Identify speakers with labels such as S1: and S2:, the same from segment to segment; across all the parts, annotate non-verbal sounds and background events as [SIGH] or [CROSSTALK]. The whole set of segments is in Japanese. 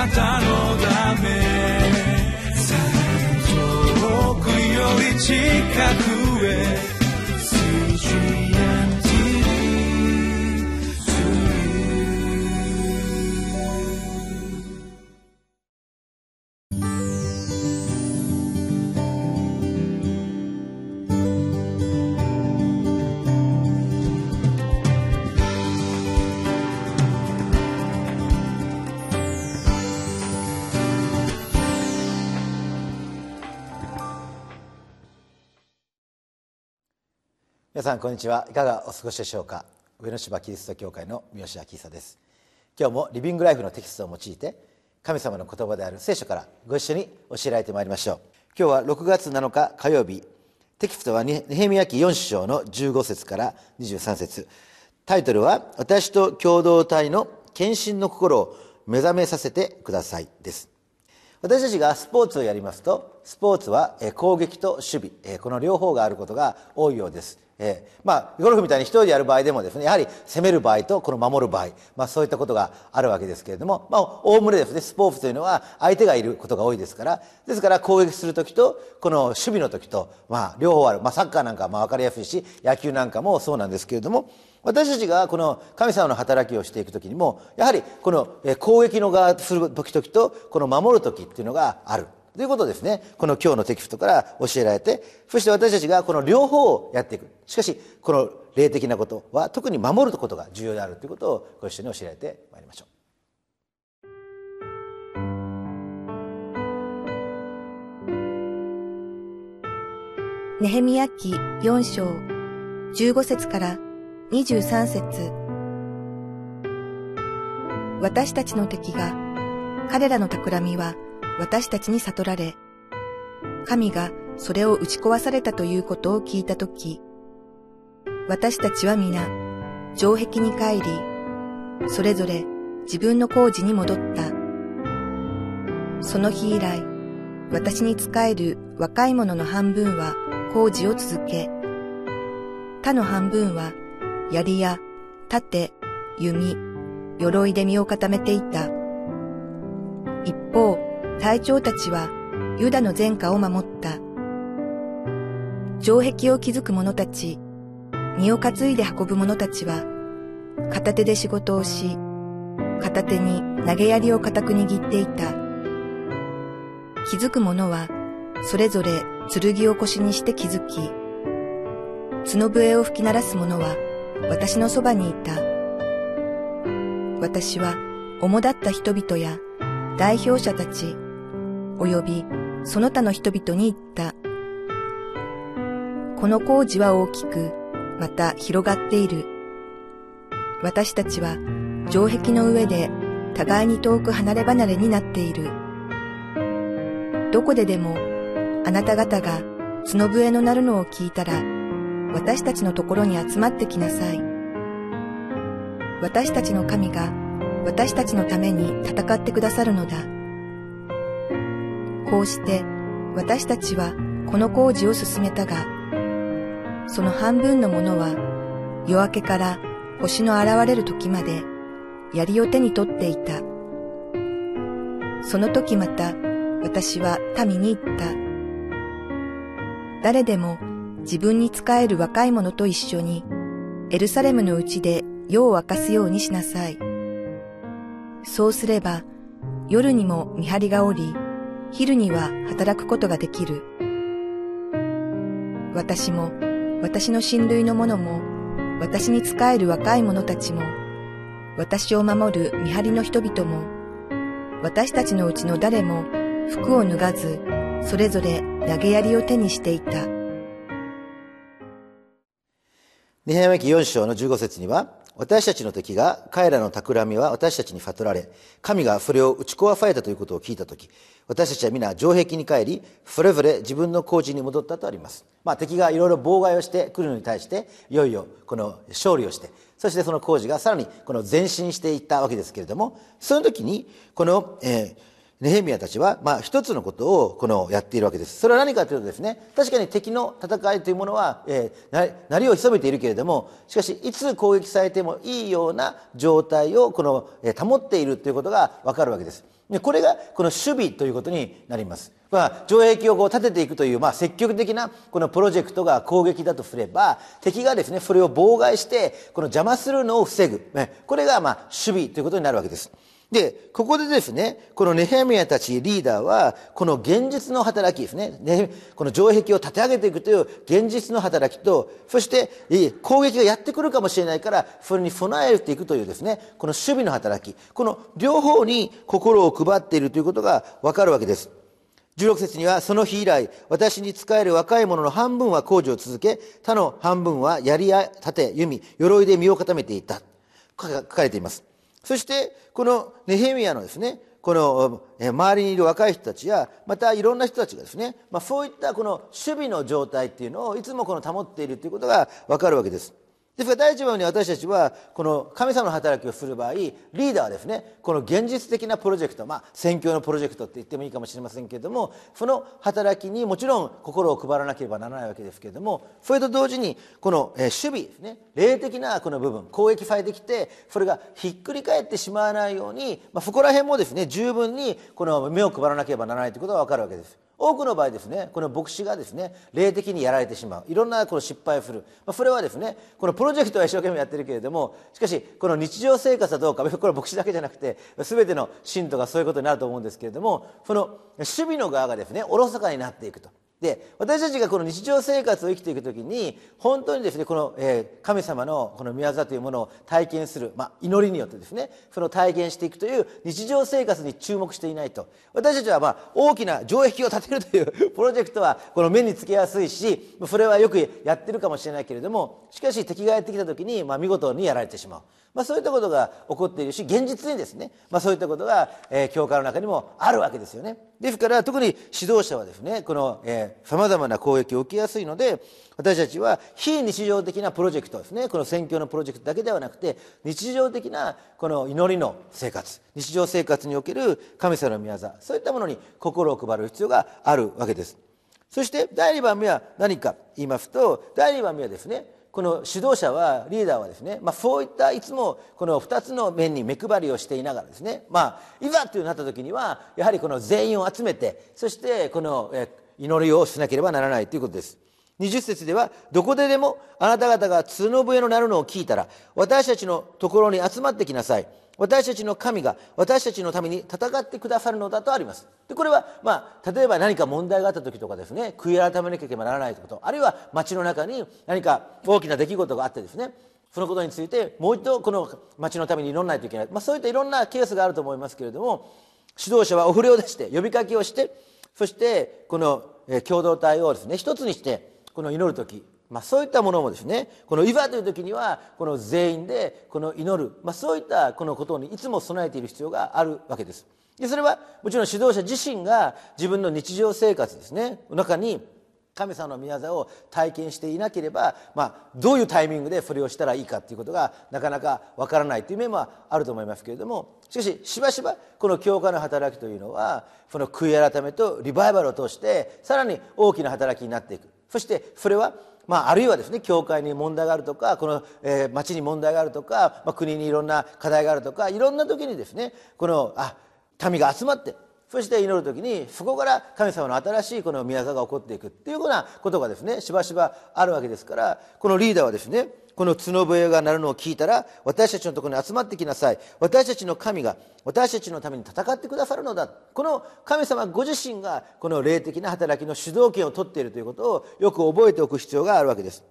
S1: なたのため。遠くより近く。
S2: 皆さんこんにちは。いかがお過ごしでしょうか？上野芝キリスト教会の三好明久です。今日もリビングライフのテキストを用いて神様の言葉である聖書からご一緒に教えられてまいりましょう。今日は6月7日火曜日。テキストはネヘミヤ記4章の15節から23節。タイトルは私と共同体の献身の心を目覚めさせてくださいです。私たちがスポーツをやりますとスポーツは攻撃と守備。この両方があることが多いようです。えー、まあゴルフみたいに一人でやる場合でもですねやはり攻める場合とこの守る場合、まあ、そういったことがあるわけですけれどもまおおむねですねスポーツというのは相手がいることが多いですからですから攻撃する時とこの守備の時と、まあ、両方ある、まあ、サッカーなんかはまあ分かりやすいし野球なんかもそうなんですけれども私たちがこの神様の働きをしていく時にもやはりこの攻撃の側する時々とこの守る時っていうのがある。ということですね。この今日のテキストから教えられてそして私たちがこの両方をやっていく。しかしこの霊的なことは特に守ることが重要であるということをご一緒に教えられてまいりましょう。
S3: ネヘミヤ記4章15節から23節。私たちの敵が彼らの企みは私たちに悟られ、神がそれを打ち壊されたということを聞いたとき、私たちは皆、城壁に帰り、それぞれ自分の工事に戻った。その日以来、私に仕える若い者の半分は工事を続け、他の半分は槍や盾、弓、鎧で身を固めていた。一方、隊長たちはユダの前科を守った。城壁を築く者たち、荷を担いで運ぶ者たちは、片手で仕事をし、片手に投げ槍を固く握っていた。気づく者は、それぞれ剣を腰にして気づき、角笛を吹き鳴らす者は、私のそばにいた。私は、主だった人々や代表者たち、及びその他の人々に言った。この工事は大きく、また広がっている。私たちは城壁の上で互いに遠く離れ離れになっている。どこででもあなた方が角笛の鳴るのを聞いたら、私たちのところに集まってきなさい。私たちの神が私たちのために戦ってくださるのだ。こうして私たちはこの工事を進めたが、その半分のものは夜明けから星の現れる時まで槍を手に取っていた。その時また私は民に言った。誰でも自分に仕える若い者と一緒にエルサレムのうちで夜を明かすようにしなさい。そうすれば夜にも見張りがおり、昼には働くことができる。私も、私の親類の者も、私に仕える若い者たちも、私を守る見張りの人々も、私たちのうちの誰も服を脱がず、それぞれ投げ槍を手にしていた。
S2: ネヘミヤ記4章の15節には、私たちの敵が彼らの企みは私たちに悟られ、神がそれを打ち壊されたということを聞いたとき、私たちは皆城壁に帰り、それぞれ自分の工事に戻ったとあります。まあ敵がいろいろ妨害をしてくるのに対して、いよいよこの勝利をして、そしてその工事がさらにこの前進していったわけですけれども、その時に、この、えーネヘミヤたちは、まあ、一つのことを、この、やっているわけです。それは何かというとですね、確かに敵の戦いというものは、えー、なりを潜めているけれども、しかし、いつ攻撃されてもいいような状態を、この、えー、保っているということがわかるわけです。でこれがこの守備ということになります。まあ、城壁をこう立てていくという、まあ、積極的なこのプロジェクトが攻撃だとすれば敵がですねそれを妨害してこの邪魔するのを防ぐ、これがまあ守備ということになるわけです。で、ここでですね、このネヘミヤたちリーダーは、この現実の働きですね、この城壁を立て上げていくという現実の働きと、そして攻撃がやってくるかもしれないから、それに備えていくというですね、この守備の働き、この両方に心を配っているということがわかるわけです。16節には、その日以来、私に仕える若い者の半分は工事を続け、他の半分は槍や盾、弓、鎧で身を固めていた。書かれています。そしてこのネヘミヤのですねこの周りにいる若い人たちやまたいろんな人たちがですね、まあ、そういったこの守備の状態っていうのをいつもこの保っているということが分かるわけです。ですから第一番に私たちはこの神様の働きをする場合リーダーはですねこの現実的なプロジェクトまあ宣教のプロジェクトって言ってもいいかもしれませんけれどもその働きにもちろん心を配らなければならないわけですけれどもそれと同時にこの守備ですね霊的なこの部分攻撃されてきてそれがひっくり返ってしまわないように、まあ、そこら辺もですね十分にこの目を配らなければならないということが分かるわけです。多くの場合ですねこの牧師がですね霊的にやられてしまう。いろんなこの失敗をする、まあ、それはですねこのプロジェクトは一生懸命やってるけれどもしかしこの日常生活はどうか。[LAUGHS] これは牧師だけじゃなくて全ての信徒がそういうことになると思うんですけれどもその守備の側がですねおろそかになっていくと。で私たちがこの日常生活を生きていくときに本当にですねこの、えー、神様のこの宮座というものを体験する、まあ、祈りによってですねその体験していくという日常生活に注目していないと私たちはまあ大きな城壁を建てるという [LAUGHS] プロジェクトはこの目につけやすいしそれはよくやってるかもしれないけれどもしかし敵がやってきた時に、まあ、見事にやられてしまう。まあ、そういったことが起こっているし現実にですね、まあ、そういったことが、えー、教会の中にもあるわけですよねですから特に指導者はですねこのさまざまな攻撃を受けやすいので私たちは非日常的なプロジェクトですねこの宣教のプロジェクトだけではなくて日常的なこの祈りの生活日常生活における神様の宮座そういったものに心を配る必要があるわけです。そして第2番目は何か言いますと第2番目はですねこの指導者はリーダーはですね、まあ、そういったいつもこの2つの面に目配りをしていながらですね、まあ、いざというなった時にはやはりこの全員を集めてそしてこの祈りをしなければならないということです。20節ではどこででもあなた方が角笛の鳴るのを聞いたら私たちのところに集まってきなさい私たちの神が私たちのために戦ってくださるのだとあります。でこれは、まあ、例えば何か問題があった時とかですね悔い改めなければならないことあるいは街の中に何か大きな出来事があってですねそのことについてもう一度この町のために祈らないといけない、まあ、そういったいろんなケースがあると思いますけれども指導者はお触れを出して呼びかけをしてそしてこの共同体をですね一つにしてこの祈る時まあ、そういったものもですねこのいざという時にはこの全員でこの祈る、まあ、そういったこのことにいつも備えている必要があるわけです。でそれはもちろん指導者自身が自分の日常生活ですね中に神様の宮座を体験していなければ、まあ、どういうタイミングでそれをしたらいいかということがなかなかわからないという面はあると思いますけれどもしかししばしばこの教会の働きというのはその悔い改めとリバイバルを通してさらに大きな働きになっていく。そしてそれはまあ、あるいはですね教会に問題があるとかこの、えー、町に問題があるとか、まあ、国にいろんな課題があるとかいろんな時にですねこのあ民が集まってそして祈る時にそこから神様の新しいこの宮沢が起こっていくっていうようなことがですねしばしばあるわけですからこのリーダーはですねこの角笛が鳴るのを聞いたら私たちのところに集まってきなさい。私たちの神が私たちのために戦ってくださるのだ。この神様ご自身がこの霊的な働きの主導権を取っているということをよく覚えておく必要があるわけです。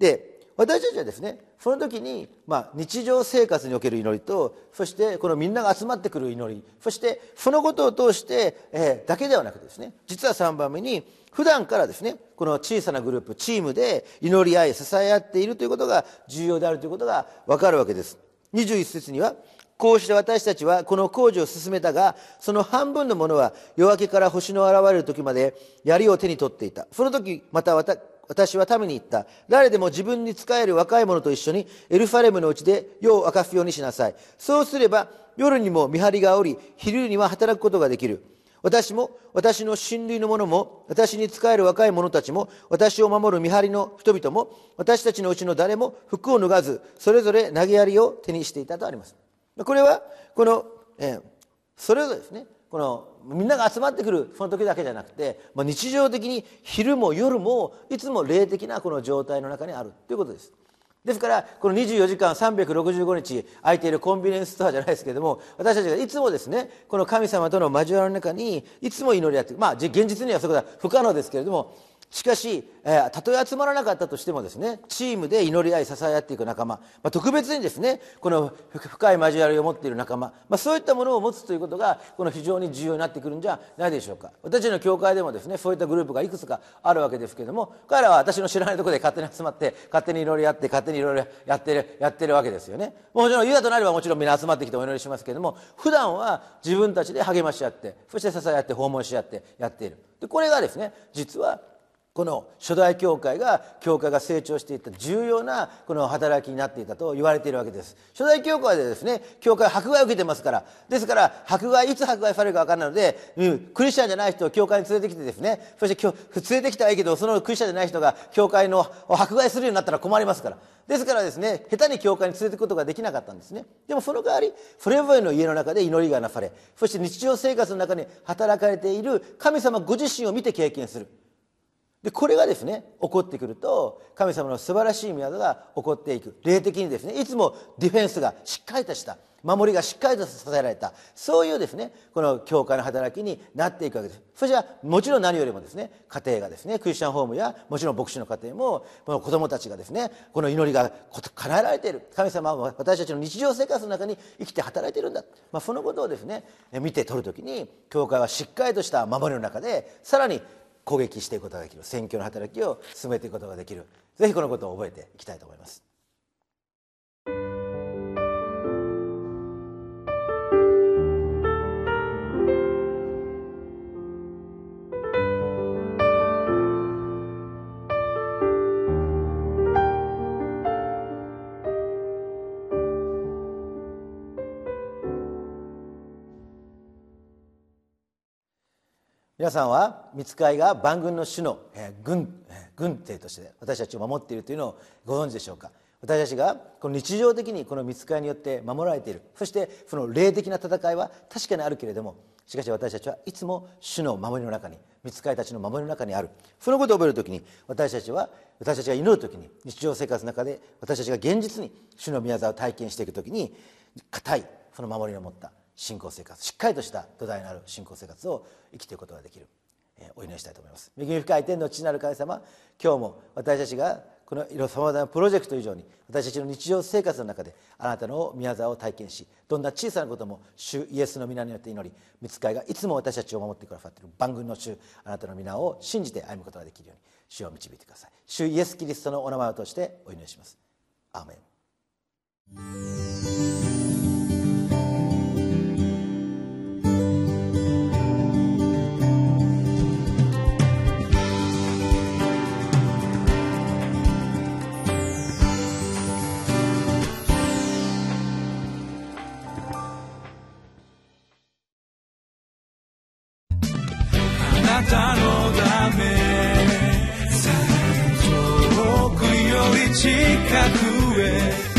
S2: で私たちはですねその時に、まあ、日常生活における祈りとそしてこのみんなが集まってくる祈りそしてそのことを通して、えー、だけではなくてですね実は3番目に普段からですねこの小さなグループチームで祈り合い支え合っているということが重要であるということが分かるわけです。21節にはこうして私たちはこの工事を進めたがその半分のものは夜明けから星の現れる時まで槍を手に取っていた。その時また私は民に言った。誰でも自分に仕える若い者と一緒にエルファレムのうちで夜を明かすようにしなさい。そうすれば夜にも見張りがおり、昼には働くことができる。私も、私の親類の者も、私に仕える若い者たちも、私を守る見張りの人々も、私たちのうちの誰も服を脱がず、それぞれ投げやりを手にしていたとあります。これは、この、えーそれぞれですねこのみんなが集まってくるその時だけじゃなくて、まあ、日常的に昼も夜もいつも霊的なこの状態の中にあるということです。ですからこの24時間365日空いているコンビニエンスストアじゃないですけれども私たちがいつもですねこの神様との交わりの中にいつも祈り合ってまあ現実にはそこは不可能ですけれどもしかし、えー、たとえ集まらなかったとしてもですねチームで祈り合い支え合っていく仲間、まあ、特別にですねこの深い交わりを持っている仲間、まあ、そういったものを持つということがこの非常に重要になってくるんじゃないでしょうか。私たちの教会でもですねそういったグループがいくつかあるわけですけれども彼らは私の知らないところで勝手に集まって勝手に祈り合って勝手にいろいろやってるやってるわけですよね。もちろんユダとなればもちろんみんな集まってきてお祈りしますけれども普段は自分たちで励まし合ってそして支え合って訪問し合ってやっている。でこれがですね実はこの初代教会が教会が成長していった重要なこの働きになっていたと言われているわけです。初代教会でですね教会迫害を受けてますから。ですから迫害いつ迫害されるか分からないので、うん、クリスチャンじゃない人を教会に連れてきてですねそして連れてきたらいいけどそのクリスチャンじゃない人が教会の迫害するようになったら困りますから。ですからですね下手に教会に連れてくことができなかったんですね。でもその代わりそれぞれの家の中で祈りがなされそして日常生活の中に働かれている神様ご自身を見て経験する。でこれがですね起こってくると神様の素晴らしい宮が起こっていく。霊的にですねいつもディフェンスがしっかりとした守りがしっかりと支えられた。そういうですねこの教会の働きになっていくわけです。それじゃもちろん何よりもですね家庭がですねクリスチャンホームやもちろん牧師の家庭もこの子供たちがですねこの祈りが叶えられている。神様は私たちの日常生活の中に生きて働いているんだ、まあ、そのことをですね見て取る時に教会はしっかりとした守りの中でさらに攻撃していくことができる。選挙の働きを進めていくことができる。ぜひこのことを覚えていきたいと思います。皆さんは見つかいが万軍の主の軍軍帝として私たちを守っているというのをご存知でしょうか？私たちがこの日常的にこの見つかいによって守られている。そしてその霊的な戦いは確かにあるけれどもしかし私たちはいつも主の守りの中に見つかいたちの守りの中にある。そのことを覚える時に私たちは私たちが祈る時に日常生活の中で私たちが現実に主の宮沢を体験していく時に固いその守りを持った。信仰生活しっかりとした土台のある信仰生活を生きていくことができる、えー、お祈りしたいと思います。恵み深い天の父なる神様今日も私たちがこのいろさまざまなプロジェクト以上に私たちの日常生活の中であなたの宮沢を体験しどんな小さなことも主イエスの皆によって祈り見つかいがいつも私たちを守ってくださっている万軍の主あなたの皆を信じて歩むことができるように主を導いてください。主イエス・キリストのお名前を通してお祈りします。アーメン。
S1: たのため。遠くより近くへ。